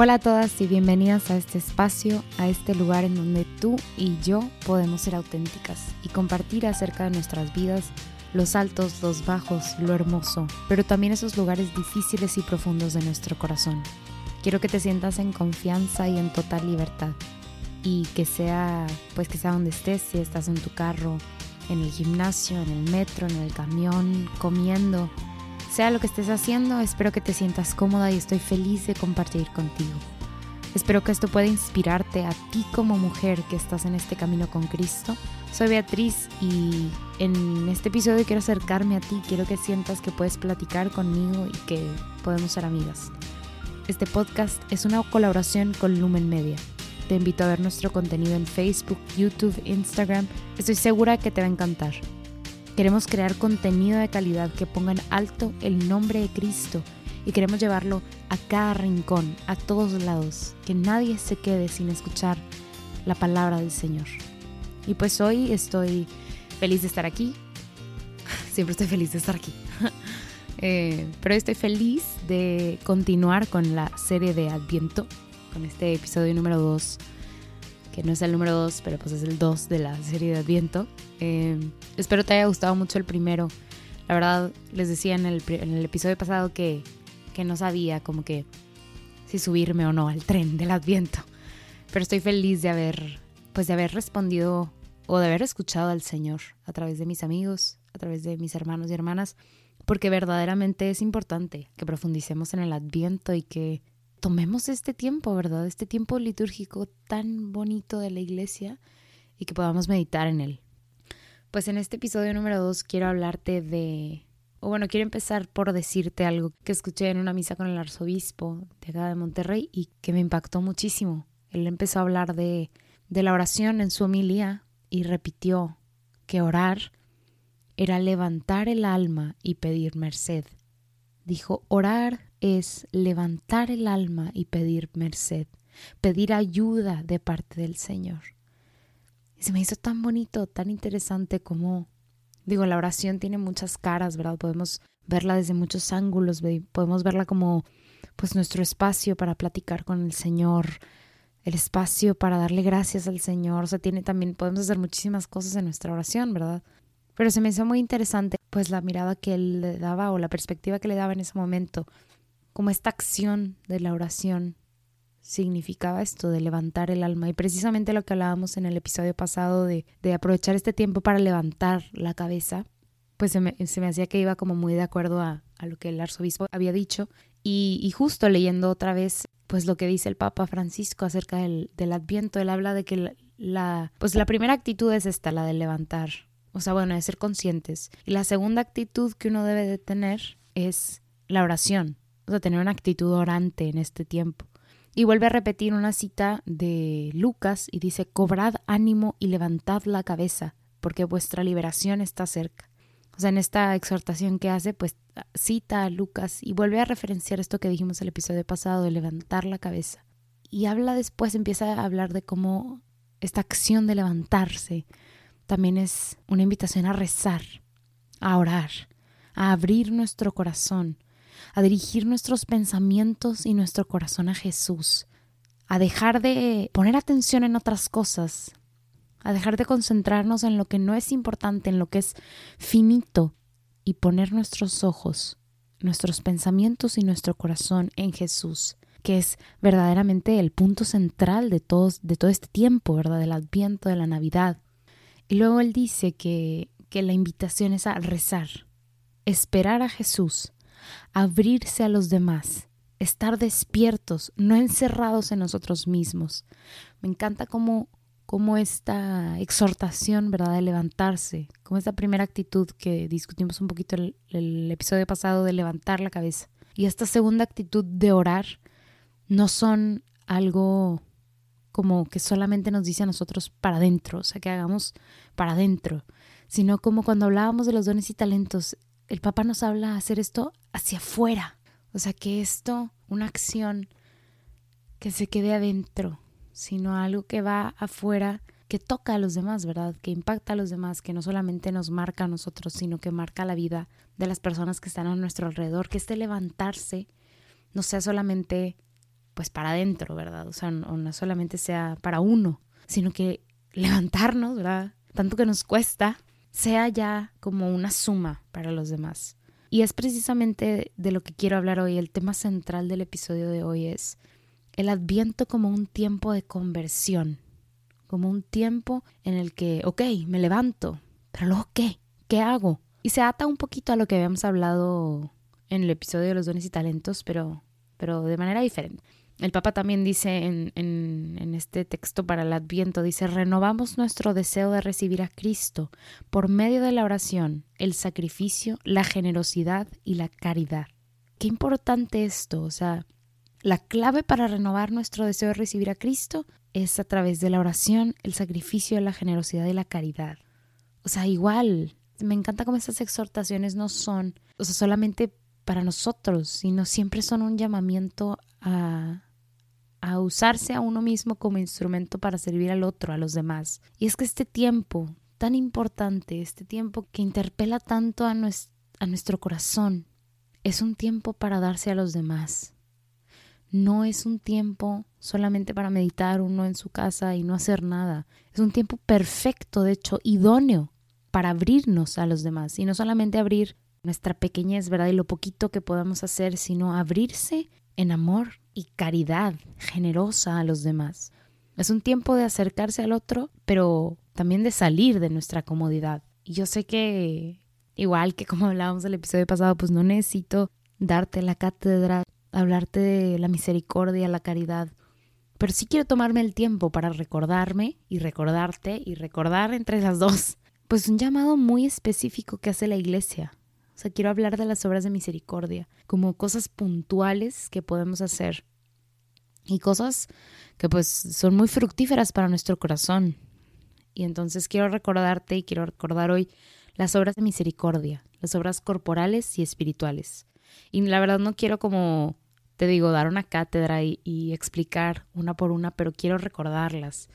Hola a todas y bienvenidas a este espacio, a este lugar en donde tú y yo podemos ser auténticas y compartir acerca de nuestras vidas, los altos, los bajos, lo hermoso, pero también esos lugares difíciles y profundos de nuestro corazón. Quiero que te sientas en confianza y en total libertad y que sea, pues que sea donde estés, si estás en tu carro, en el gimnasio, en el metro, en el camión, comiendo, sea lo que estés haciendo, espero que te sientas cómoda y estoy feliz de compartir contigo. Espero que esto pueda inspirarte a ti como mujer que estás en este camino con Cristo. Soy Beatriz y en este episodio quiero acercarme a ti, quiero que sientas que puedes platicar conmigo y que podemos ser amigas. Este podcast es una colaboración con Lumen Media. Te invito a ver nuestro contenido en Facebook, YouTube, Instagram. Estoy segura que te va a encantar. Queremos crear contenido de calidad que ponga en alto el nombre de Cristo y queremos llevarlo a cada rincón, a todos lados, que nadie se quede sin escuchar la palabra del Señor. Y pues hoy estoy feliz de estar aquí. Siempre estoy feliz de estar aquí. Eh, pero estoy feliz de continuar con la serie de Adviento, con este episodio número 2 no es el número 2, pero pues es el 2 de la serie de Adviento. Em, espero te haya gustado mucho el primero. La verdad, les decía en el, en el episodio pasado que, que no sabía como que si subirme o no al tren del Adviento. Pero estoy feliz de haber, pues de haber respondido o de haber escuchado al Señor a través de mis amigos, a través de mis hermanos y hermanas, porque verdaderamente es importante que profundicemos en el Adviento y que tomemos este tiempo, ¿verdad? Este tiempo litúrgico tan bonito de la iglesia y que podamos meditar en él. Pues en este episodio número 2 quiero hablarte de, o bueno, quiero empezar por decirte algo que escuché en una misa con el arzobispo de acá de Monterrey y que me impactó muchísimo. Él empezó a hablar de, de la oración en su homilía y repitió que orar era levantar el alma y pedir merced. Dijo, orar es levantar el alma y pedir merced, pedir ayuda de parte del Señor. Y se me hizo tan bonito, tan interesante como, digo, la oración tiene muchas caras, ¿verdad? Podemos verla desde muchos ángulos, podemos verla como pues nuestro espacio para platicar con el Señor, el espacio para darle gracias al Señor, o sea, tiene también, podemos hacer muchísimas cosas en nuestra oración, ¿verdad? Pero se me hizo muy interesante pues la mirada que él le daba o la perspectiva que le daba en ese momento como esta acción de la oración significaba esto de levantar el alma. Y precisamente lo que hablábamos en el episodio pasado de, aprovechar este tiempo para levantar la cabeza, pues se me, hacía que iba como muy de acuerdo a, lo que el arzobispo había dicho. Y, justo leyendo otra vez, pues lo que dice el Papa Francisco acerca del, Adviento, él habla de que la, pues la primera actitud es esta, la de levantar. O sea, bueno, de ser conscientes. Y la segunda actitud que uno debe de tener es la oración a tener una actitud orante en este tiempo. Y vuelve a repetir una cita de Lucas y dice, cobrad ánimo y levantad la cabeza, porque vuestra liberación está cerca. O sea, en esta exhortación que hace, pues cita a Lucas y vuelve a referenciar esto que dijimos el episodio pasado, de levantar la cabeza. Y habla después, empieza a hablar de cómo esta acción de levantarse también es una invitación a rezar, a orar, a abrir nuestro corazón, a dirigir nuestros pensamientos y nuestro corazón a Jesús, a dejar de poner atención en otras cosas, a dejar de concentrarnos en lo que no es importante, en lo que es finito, y poner nuestros ojos, nuestros pensamientos y nuestro corazón en Jesús, que es verdaderamente el punto central de, todos, de todo este tiempo, ¿verdad? Del adviento, de la Navidad. Y luego él dice que, que la invitación es a rezar, esperar a Jesús, abrirse a los demás, estar despiertos, no encerrados en nosotros mismos. Me encanta cómo, cómo esta exhortación, ¿verdad?, de levantarse, como esta primera actitud que discutimos un poquito el, el episodio pasado de levantar la cabeza. Y esta segunda actitud de orar no son algo como que solamente nos dice a nosotros para adentro, o sea, que hagamos para adentro, sino como cuando hablábamos de los dones y talentos, el Papa nos habla hacer esto hacia afuera. O sea, que esto, una acción que se quede adentro, sino algo que va afuera, que toca a los demás, ¿verdad? Que impacta a los demás, que no solamente nos marca a nosotros, sino que marca la vida de las personas que están a nuestro alrededor, que este levantarse no sea solamente pues para adentro, ¿verdad? O sea, no, no solamente sea para uno, sino que levantarnos, ¿verdad? Tanto que nos cuesta, sea ya como una suma para los demás. Y es precisamente de lo que quiero hablar hoy. El tema central del episodio de hoy es el adviento como un tiempo de conversión, como un tiempo en el que, ok, me levanto, pero luego ¿qué? ¿Qué hago? Y se ata un poquito a lo que habíamos hablado en el episodio de los dones y talentos, pero, pero de manera diferente. El Papa también dice en, este texto para el Adviento, dice, renovamos nuestro deseo de recibir a Cristo por medio de la oración, el sacrificio, la generosidad y la caridad. Qué importante esto, o sea, la clave para renovar nuestro deseo de recibir a Cristo es a través de la oración, el sacrificio, la generosidad y la caridad. O sea, igual, me encanta cómo estas exhortaciones no son, o sea, solamente para nosotros, sino siempre son un llamamiento a a usarse a uno mismo como instrumento para servir al otro, a los demás. Y es que este tiempo tan importante, este tiempo que interpela tanto a, a nuestro corazón, es un tiempo para darse a los demás. No es un tiempo solamente para meditar uno en su casa y no hacer nada. Es un tiempo perfecto, de hecho, idóneo para abrirnos a los demás. Y no solamente abrir nuestra pequeñez, ¿verdad? Y lo poquito que podamos hacer, sino abrirse en amor y caridad generosa a los demás. Es un tiempo de acercarse al otro, pero también de salir de nuestra comodidad. Y yo sé que, igual que como hablábamos el episodio pasado, pues no necesito darte la cátedra, hablarte de la misericordia, la caridad, pero sí quiero tomarme el tiempo para recordarme y recordarte y recordar entre las dos, pues un llamado muy específico que hace la iglesia, o sea, quiero hablar de las obras de misericordia, como cosas puntuales que podemos hacer y cosas que pues son muy fructíferas para nuestro corazón. Y entonces quiero recordarte y quiero recordar hoy las obras de misericordia, las obras corporales y espirituales. Y la verdad no quiero como, te digo, dar una cátedra y, y explicar una por una, pero quiero recordarlas.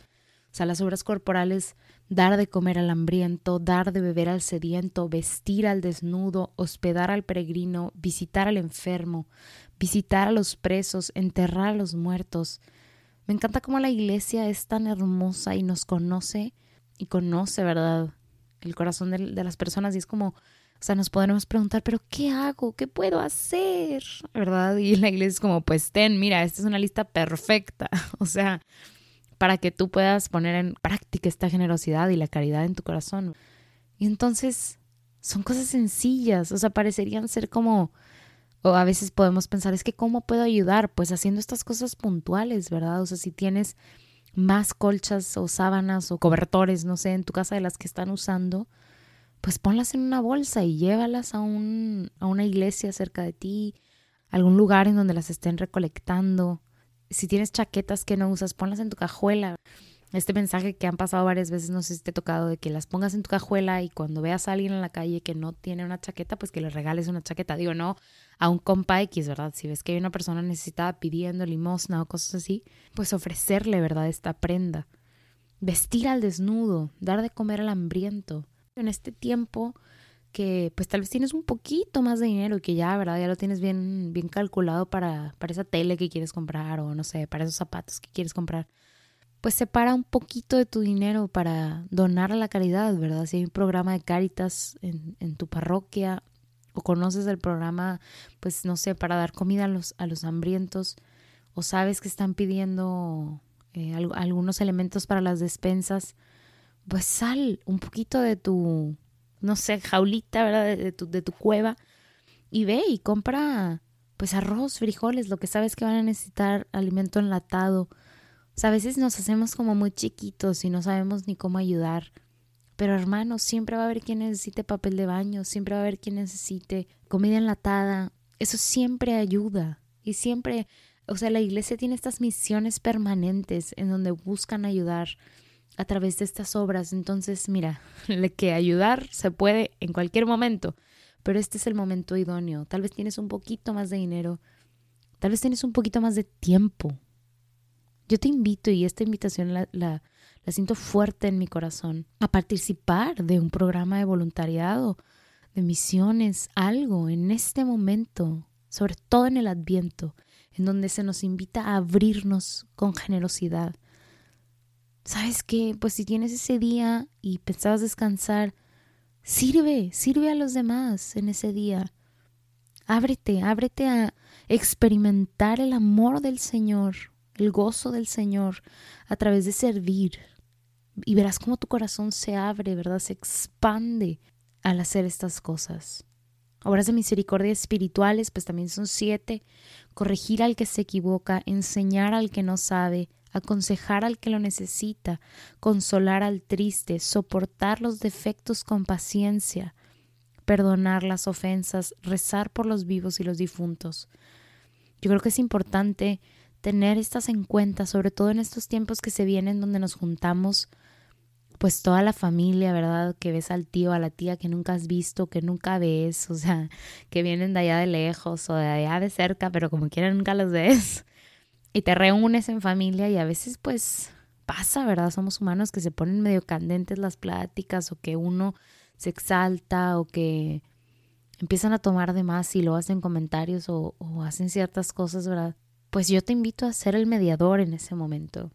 O sea, las obras corporales dar de comer al hambriento, dar de beber al sediento, vestir al desnudo, hospedar al peregrino, visitar al enfermo, visitar a los presos, enterrar a los muertos. Me encanta cómo la iglesia es tan hermosa y nos conoce y conoce, ¿verdad? El corazón de, las personas y es como, o sea, nos podemos preguntar, pero ¿qué hago? ¿Qué puedo hacer? ¿Verdad? Y la iglesia es como, pues ten, mira, esta es una lista perfecta. O sea, para que tú puedas poner en práctica esta generosidad y la caridad en tu corazón. Y entonces son cosas sencillas, o sea, parecerían ser como, o a veces podemos pensar, es que ¿cómo puedo ayudar? Pues haciendo estas cosas puntuales, ¿verdad? O sea, si tienes más colchas o sábanas o cobertores, no sé, en tu casa de las que están usando, pues ponlas en una bolsa y llévalas a, un, a una iglesia cerca de ti, algún lugar en donde las estén recolectando si tienes chaquetas que no usas, ponlas en tu cajuela. Este mensaje que han pasado varias veces, no sé si te ha tocado, de que las pongas en tu cajuela y cuando veas a alguien en la calle que no tiene una chaqueta, pues que le regales una chaqueta. Digo, no a un compa X, ¿verdad? Si ves que hay una persona necesitada pidiendo limosna o cosas así, pues ofrecerle, ¿verdad? Esta prenda. Vestir al desnudo, dar de comer al hambriento. En este tiempo que pues tal vez tienes un poquito más de dinero que ya, ¿verdad? Ya lo tienes bien, bien calculado para, para esa tele que quieres comprar o no sé, para esos zapatos que quieres comprar. Pues separa un poquito de tu dinero para donar a la caridad, ¿verdad? Si hay un programa de Caritas en, en tu parroquia o conoces el programa, pues no sé, para dar comida a los, a los hambrientos o sabes que están pidiendo eh, algunos elementos para las despensas, pues sal un poquito de tu no sé, jaulita, ¿verdad? De, tu, de tu cueva y ve y compra pues arroz, frijoles, lo que sabes que van a necesitar, alimento enlatado. O sea, a veces nos hacemos como muy chiquitos y no sabemos ni cómo ayudar. Pero hermano, siempre va a haber quien necesite papel de baño, siempre va a haber quien necesite comida enlatada. Eso siempre ayuda. Y siempre, o sea, la iglesia tiene estas misiones permanentes en donde buscan ayudar a través de estas obras. Entonces, mira, que ayudar se puede en cualquier momento, pero este es el momento idóneo. Tal vez tienes un poquito más de dinero, tal vez tienes un poquito más de tiempo. Yo te invito, y esta invitación la, la, siento fuerte en mi corazón, a participar de un programa de voluntariado, de misiones, algo en este momento, sobre todo en el adviento. en donde se nos invita a abrirnos con generosidad. ¿Sabes qué? Pues si tienes ese día y pensabas descansar, sirve, sirve a los demás en ese día. Ábrete, ábrete a experimentar el amor del Señor, el gozo del Señor a través de servir. Y verás cómo tu corazón se abre, ¿verdad? Se expande al hacer estas cosas. Obras de misericordia espirituales, pues también son siete. Corregir al que se equivoca, enseñar al que no sabe, aconsejar al que lo necesita, consolar al triste, soportar los defectos con paciencia, perdonar las ofensas, rezar por los vivos y los difuntos. Yo creo que es importante tener estas en cuenta, sobre todo en estos tiempos que se vienen donde nos juntamos pues toda la familia, ¿verdad? Que ves al tío, a la tía que nunca has visto, que nunca ves, o sea, que vienen de allá de lejos o de allá de cerca, pero como quiera nunca los ves. Y te reúnes en familia y a veces pues pasa, ¿verdad? Somos humanos que se ponen medio candentes las pláticas o que uno se exalta o que empiezan a tomar de más y lo hacen comentarios o, o hacen ciertas cosas, ¿verdad? Pues yo te invito a ser el mediador en ese momento.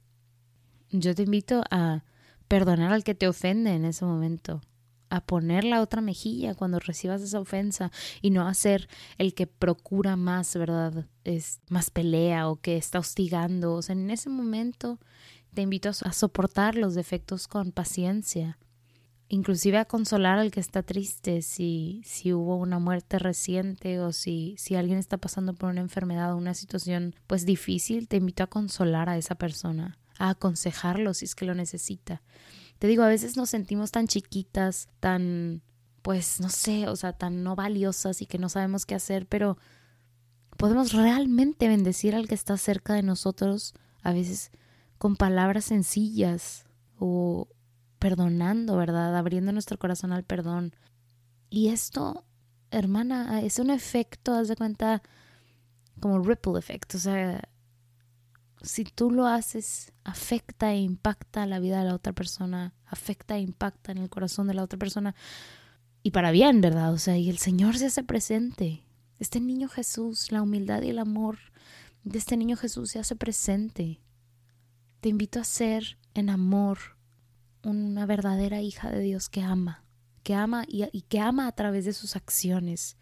Yo te invito a perdonar al que te ofende en ese momento, a poner la otra mejilla cuando recibas esa ofensa y no a ser el que procura más, ¿verdad? Es más pelea o que está hostigando. O sea, en ese momento te invito a soportar los defectos con paciencia, inclusive a consolar al que está triste si, si hubo una muerte reciente o si, si alguien está pasando por una enfermedad o una situación pues difícil, te invito a consolar a esa persona a aconsejarlo si es que lo necesita. Te digo, a veces nos sentimos tan chiquitas, tan, pues, no sé, o sea, tan no valiosas y que no sabemos qué hacer, pero podemos realmente bendecir al que está cerca de nosotros, a veces con palabras sencillas o perdonando, ¿verdad? Abriendo nuestro corazón al perdón. Y esto, hermana, es un efecto, haz de cuenta, como ripple effect, o sea, si tú lo haces, afecta e impacta la vida de la otra persona, afecta e impacta en el corazón de la otra persona. Y para bien, ¿verdad? O sea, y el Señor se hace presente. Este niño Jesús, la humildad y el amor de este niño Jesús se hace presente. Te invito a ser en amor una verdadera hija de Dios que ama, que ama y, que ama a través de sus acciones.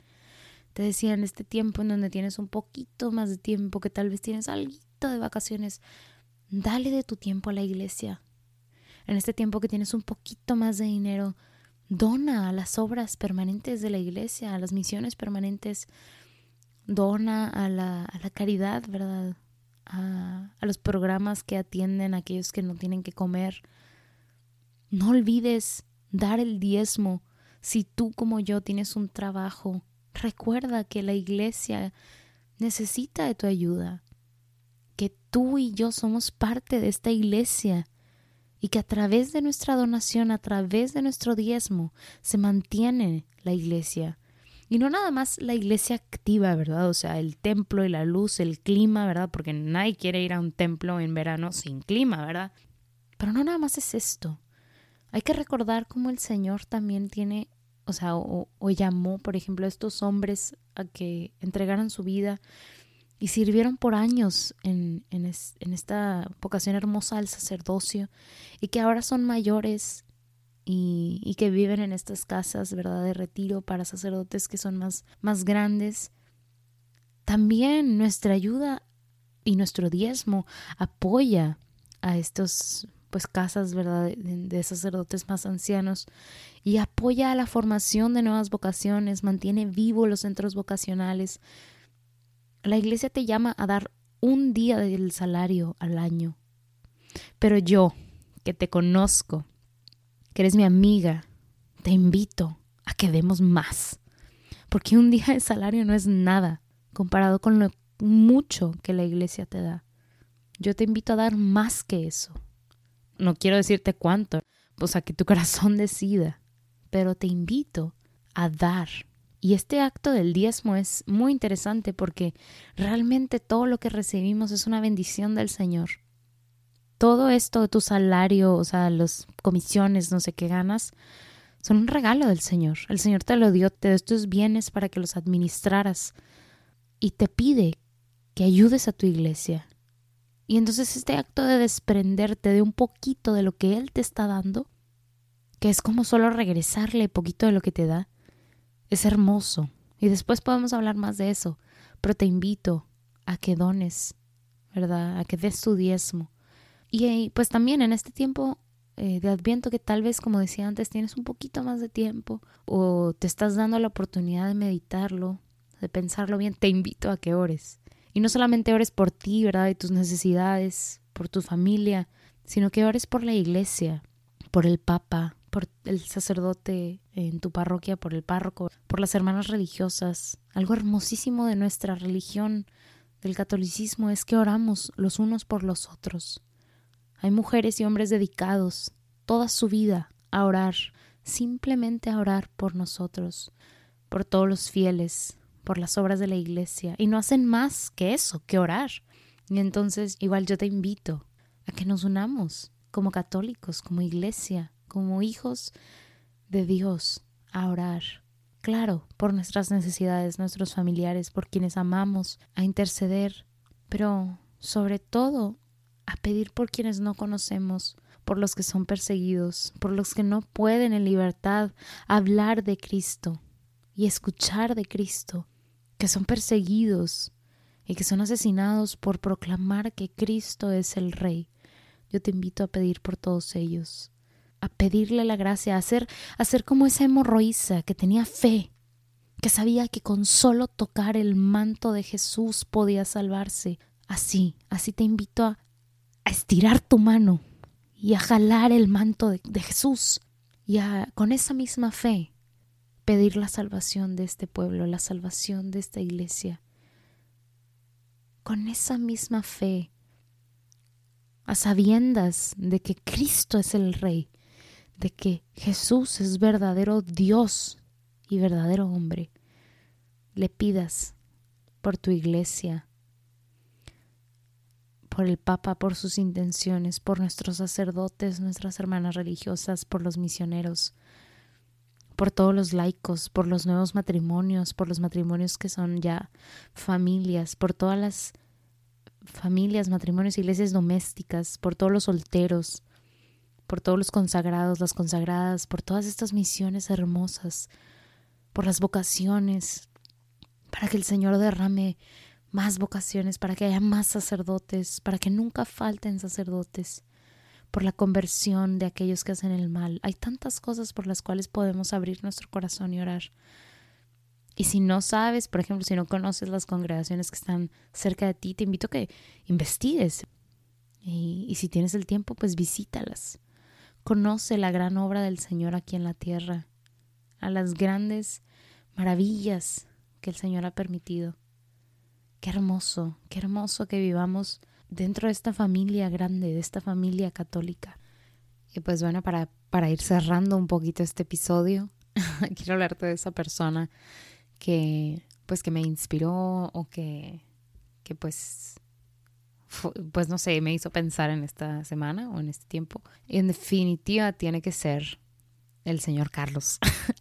Te decía en este tiempo en donde tienes un poquito más de tiempo, que tal vez tienes algo de vacaciones, dale de tu tiempo a la iglesia. En este tiempo que tienes un poquito más de dinero, dona a las obras permanentes de la iglesia, a las misiones permanentes, dona a la, a la caridad, ¿verdad? A, a los programas que atienden a aquellos que no tienen que comer. No olvides dar el diezmo. Si tú como yo tienes un trabajo, recuerda que la iglesia necesita de tu ayuda tú y yo somos parte de esta iglesia y que a través de nuestra donación, a través de nuestro diezmo, se mantiene la iglesia. Y no nada más la iglesia activa, ¿verdad? O sea, el templo y la luz, el clima, ¿verdad? Porque nadie quiere ir a un templo en verano sin clima, ¿verdad? Pero no nada más es esto. Hay que recordar cómo el Señor también tiene, o sea, o, llamó, por ejemplo, a estos hombres a que entregaran su vida y sirvieron por años en, en, esta vocación hermosa al sacerdocio y que ahora son mayores y, y, que viven en estas casas, ¿verdad?, de retiro para sacerdotes que son más, más grandes. También nuestra ayuda y nuestro diezmo apoya a estos pues casas verdad de, de, sacerdotes más ancianos y apoya a la formación de nuevas vocaciones mantiene vivo los centros vocacionales la iglesia te llama a dar un día del salario al año. Pero yo, que te conozco, que eres mi amiga, te invito a que demos más. Porque un día de salario no es nada comparado con lo mucho que la iglesia te da. Yo te invito a dar más que eso. No quiero decirte cuánto, pues a que tu corazón decida, pero te invito a dar y este acto del diezmo es muy interesante porque realmente todo lo que recibimos es una bendición del Señor. Todo esto de tu salario, o sea, las comisiones, no sé qué ganas, son un regalo del Señor. El Señor te lo dio, te dio estos bienes para que los administraras y te pide que ayudes a tu iglesia. Y entonces este acto de desprenderte de un poquito de lo que Él te está dando, que es como solo regresarle poquito de lo que te da, es hermoso. Y después podemos hablar más de eso, pero te invito a que dones, ¿verdad? A que des tu diezmo. Y pues también en este tiempo eh, de adviento que tal vez, como decía antes, tienes un poquito más de tiempo o te estás dando la oportunidad de meditarlo, de pensarlo bien, te invito a que ores. Y no solamente ores por ti, ¿verdad? Y tus necesidades, por tu familia, sino que ores por la iglesia, por el Papa, por el sacerdote en tu parroquia, por el párroco, por las hermanas religiosas. Algo hermosísimo de nuestra religión, del catolicismo, es que oramos los unos por los otros. Hay mujeres y hombres dedicados toda su vida a orar, simplemente a orar por nosotros, por todos los fieles, por las obras de la iglesia y no hacen más que eso, que orar. Y entonces igual yo te invito a que nos unamos como católicos, como iglesia, como hijos de Dios, a orar. Claro, por nuestras necesidades, nuestros familiares, por quienes amamos, a interceder, pero sobre todo a pedir por quienes no conocemos, por los que son perseguidos, por los que no pueden en libertad hablar de Cristo y escuchar de Cristo, que son perseguidos y que son asesinados por proclamar que Cristo es el Rey. Yo te invito a pedir por todos ellos, a pedirle la gracia, a ser, a como esa hemorroísa que tenía fe, que sabía que con solo tocar el manto de Jesús podía salvarse. Así, así te invito a, a estirar tu mano y a jalar el manto de, de Jesús y a, con esa misma fe, pedir la salvación de este pueblo, la salvación de esta iglesia. Con esa misma fe, a sabiendas de que Cristo es el Rey, de que Jesús es verdadero Dios y verdadero hombre, le pidas por tu iglesia, por el Papa, por sus intenciones, por nuestros sacerdotes, nuestras hermanas religiosas, por los misioneros, por todos los laicos, por los nuevos matrimonios, por los matrimonios que son ya familias, por todas las familias, matrimonios, iglesias domésticas, por todos los solteros, por todos los consagrados, las consagradas, por todas estas misiones hermosas, por las vocaciones, para que el Señor derrame más vocaciones, para que haya más sacerdotes, para que nunca falten sacerdotes por la conversión de aquellos que hacen el mal. Hay tantas cosas por las cuales podemos abrir nuestro corazón y orar. Y si no sabes, por ejemplo, si no conoces las congregaciones que están cerca de ti, te invito a que investigues. Y, y si tienes el tiempo, pues visítalas. Conoce la gran obra del Señor aquí en la tierra, a las grandes maravillas que el Señor ha permitido. Qué hermoso, qué hermoso que vivamos dentro de esta familia grande, de esta familia católica. Y pues bueno, para, para ir cerrando un poquito este episodio, quiero hablarte de esa persona que pues que me inspiró o que, que pues pues no sé, me hizo pensar en esta semana o en este tiempo. Y en definitiva tiene que ser el señor Carlos.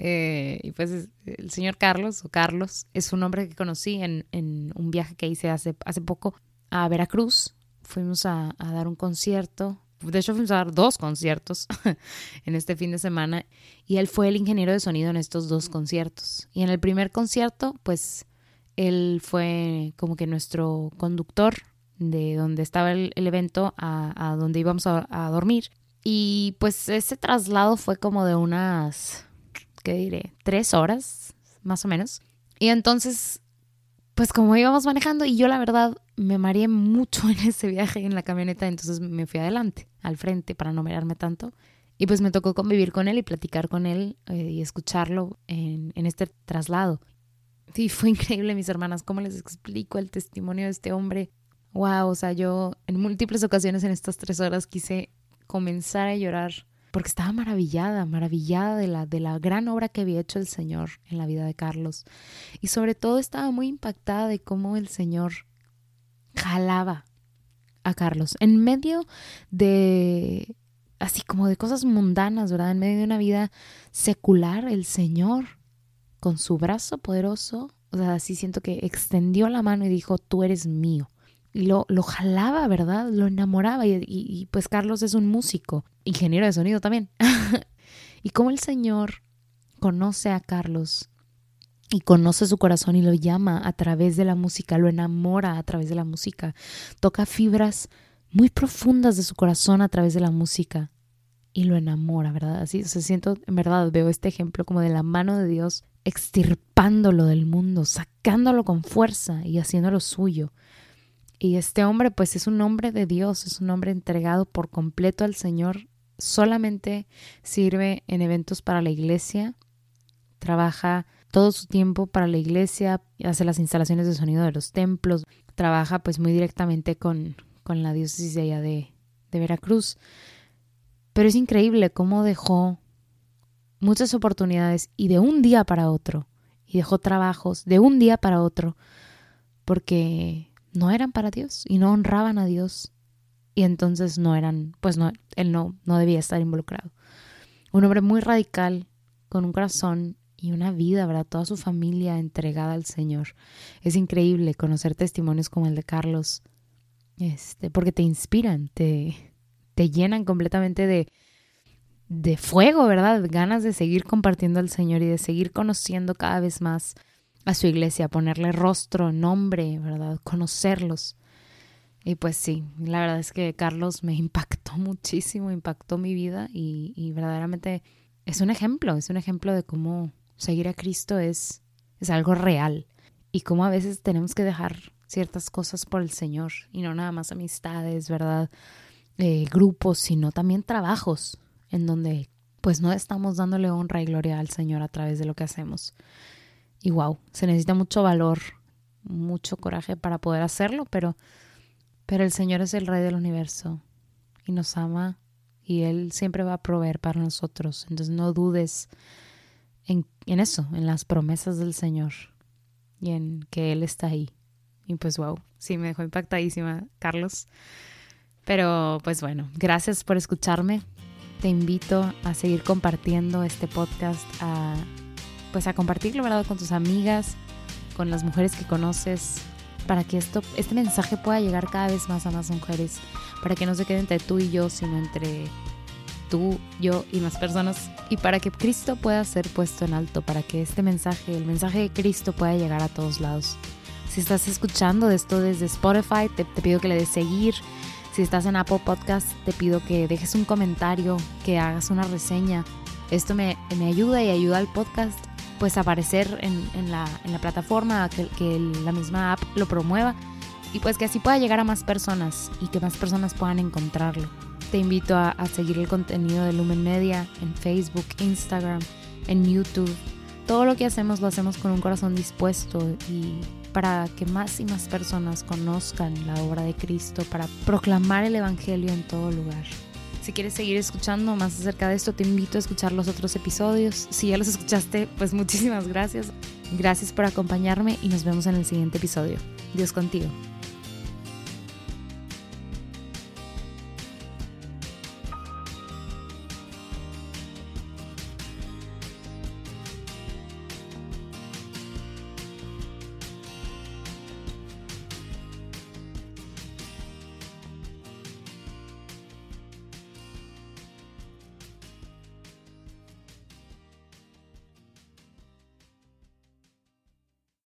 Eh, y pues el señor Carlos, o Carlos, es un hombre que conocí en, en un viaje que hice hace, hace poco a Veracruz. Fuimos a, a dar un concierto. De hecho, fuimos a dar dos conciertos en este fin de semana. Y él fue el ingeniero de sonido en estos dos conciertos. Y en el primer concierto, pues él fue como que nuestro conductor de donde estaba el, evento a, donde íbamos a, dormir. Y pues ese traslado fue como de unas ¿qué diré? Tres horas, más o menos. Y entonces, pues como íbamos manejando y yo la verdad me mareé mucho en ese viaje en la camioneta, entonces me fui adelante, al frente, para no marearme tanto. Y pues me tocó convivir con él y platicar con él eh, y escucharlo en este traslado. Y fue increíble, mis hermanas, cómo les explico el testimonio de este hombre. Wow, o sea, yo en múltiples ocasiones en estas tres horas quise comenzar a llorar porque estaba maravillada, maravillada de la, de la gran obra que había hecho el Señor en la vida de Carlos. Y sobre todo estaba muy impactada de cómo el Señor jalaba a Carlos en medio de, así como de cosas mundanas, ¿verdad? En medio de una vida secular, el Señor, con su brazo poderoso, O sea, así siento que extendió la mano y dijo, tú eres mío. Y lo, lo jalaba, ¿verdad? Lo enamoraba. Y, pues Carlos es un músico, ingeniero de sonido también. y como el Señor conoce a Carlos y conoce su corazón y lo llama a través de la música, lo enamora a través de la música, toca fibras muy profundas de su corazón a través de la música y lo enamora, ¿verdad? Así, se siento, en verdad, veo este ejemplo como de la mano de Dios extirpándolo del mundo, sacándolo con fuerza y haciéndolo suyo. Y este hombre, pues es un hombre de Dios, es un hombre entregado por completo al Señor, solamente sirve en eventos para la iglesia, trabaja todo su tiempo para la iglesia, hace las instalaciones de sonido de los templos, trabaja pues muy directamente con, con la diócesis de allá de, de Veracruz. Pero es increíble cómo dejó muchas oportunidades y de un día para otro, y dejó trabajos de un día para otro, porque no eran para Dios y no honraban a Dios. Y entonces no eran, pues no, él no, no debía estar involucrado. Un hombre muy radical, con un corazón y una vida, ¿verdad? Toda su familia entregada al Señor. Es increíble conocer testimonios como el de Carlos, este, porque te inspiran, te, te llenan completamente de, de fuego, ¿verdad? Ganas de seguir compartiendo al Señor y de seguir conociendo cada vez más a su iglesia, ponerle rostro, nombre, ¿verdad? Conocerlos. Y pues sí, la verdad es que Carlos me impactó muchísimo, impactó mi vida y, verdaderamente es un ejemplo, es un ejemplo de cómo seguir a Cristo es, es algo real y cómo a veces tenemos que dejar ciertas cosas por el Señor y no nada más amistades, ¿verdad? Eh, grupos, sino también trabajos en donde pues no estamos dándole honra y gloria al Señor a través de lo que hacemos. Y wow, se necesita mucho valor, mucho coraje para poder hacerlo, pero, pero el Señor es el Rey del universo y nos ama y Él siempre va a proveer para nosotros. Entonces no dudes en, en eso, en las promesas del Señor y en que Él está ahí. Y pues wow, sí me dejó impactadísima, Carlos. Pero pues bueno, gracias por escucharme. Te invito a seguir compartiendo este podcast, a pues a compartirlo, ¿verdad? Con tus amigas, con las mujeres que conoces, para que esto, este mensaje pueda llegar cada vez más a más mujeres, para que no se quede entre tú y yo, sino entre tú, yo y más personas, y para que Cristo pueda ser puesto en alto, para que este mensaje, el mensaje de Cristo pueda llegar a todos lados. Si estás escuchando esto desde Spotify, te, te pido que le des seguir. Si estás en Apple Podcast, te pido que dejes un comentario, que hagas una reseña. Esto me, me ayuda y ayuda al podcast pues aparecer en, en, la, en la, plataforma, que, que, la misma app lo promueva y pues que así pueda llegar a más personas y que más personas puedan encontrarlo. Te invito a, a seguir el contenido de Lumen Media en Facebook, Instagram, en YouTube. Todo lo que hacemos lo hacemos con un corazón dispuesto y para que más y más personas conozcan la obra de Cristo, para proclamar el Evangelio en todo lugar. Si quieres seguir escuchando más acerca de esto, te invito a escuchar los otros episodios. Si ya los escuchaste, pues muchísimas gracias. Gracias por acompañarme y nos vemos en el siguiente episodio. Dios contigo.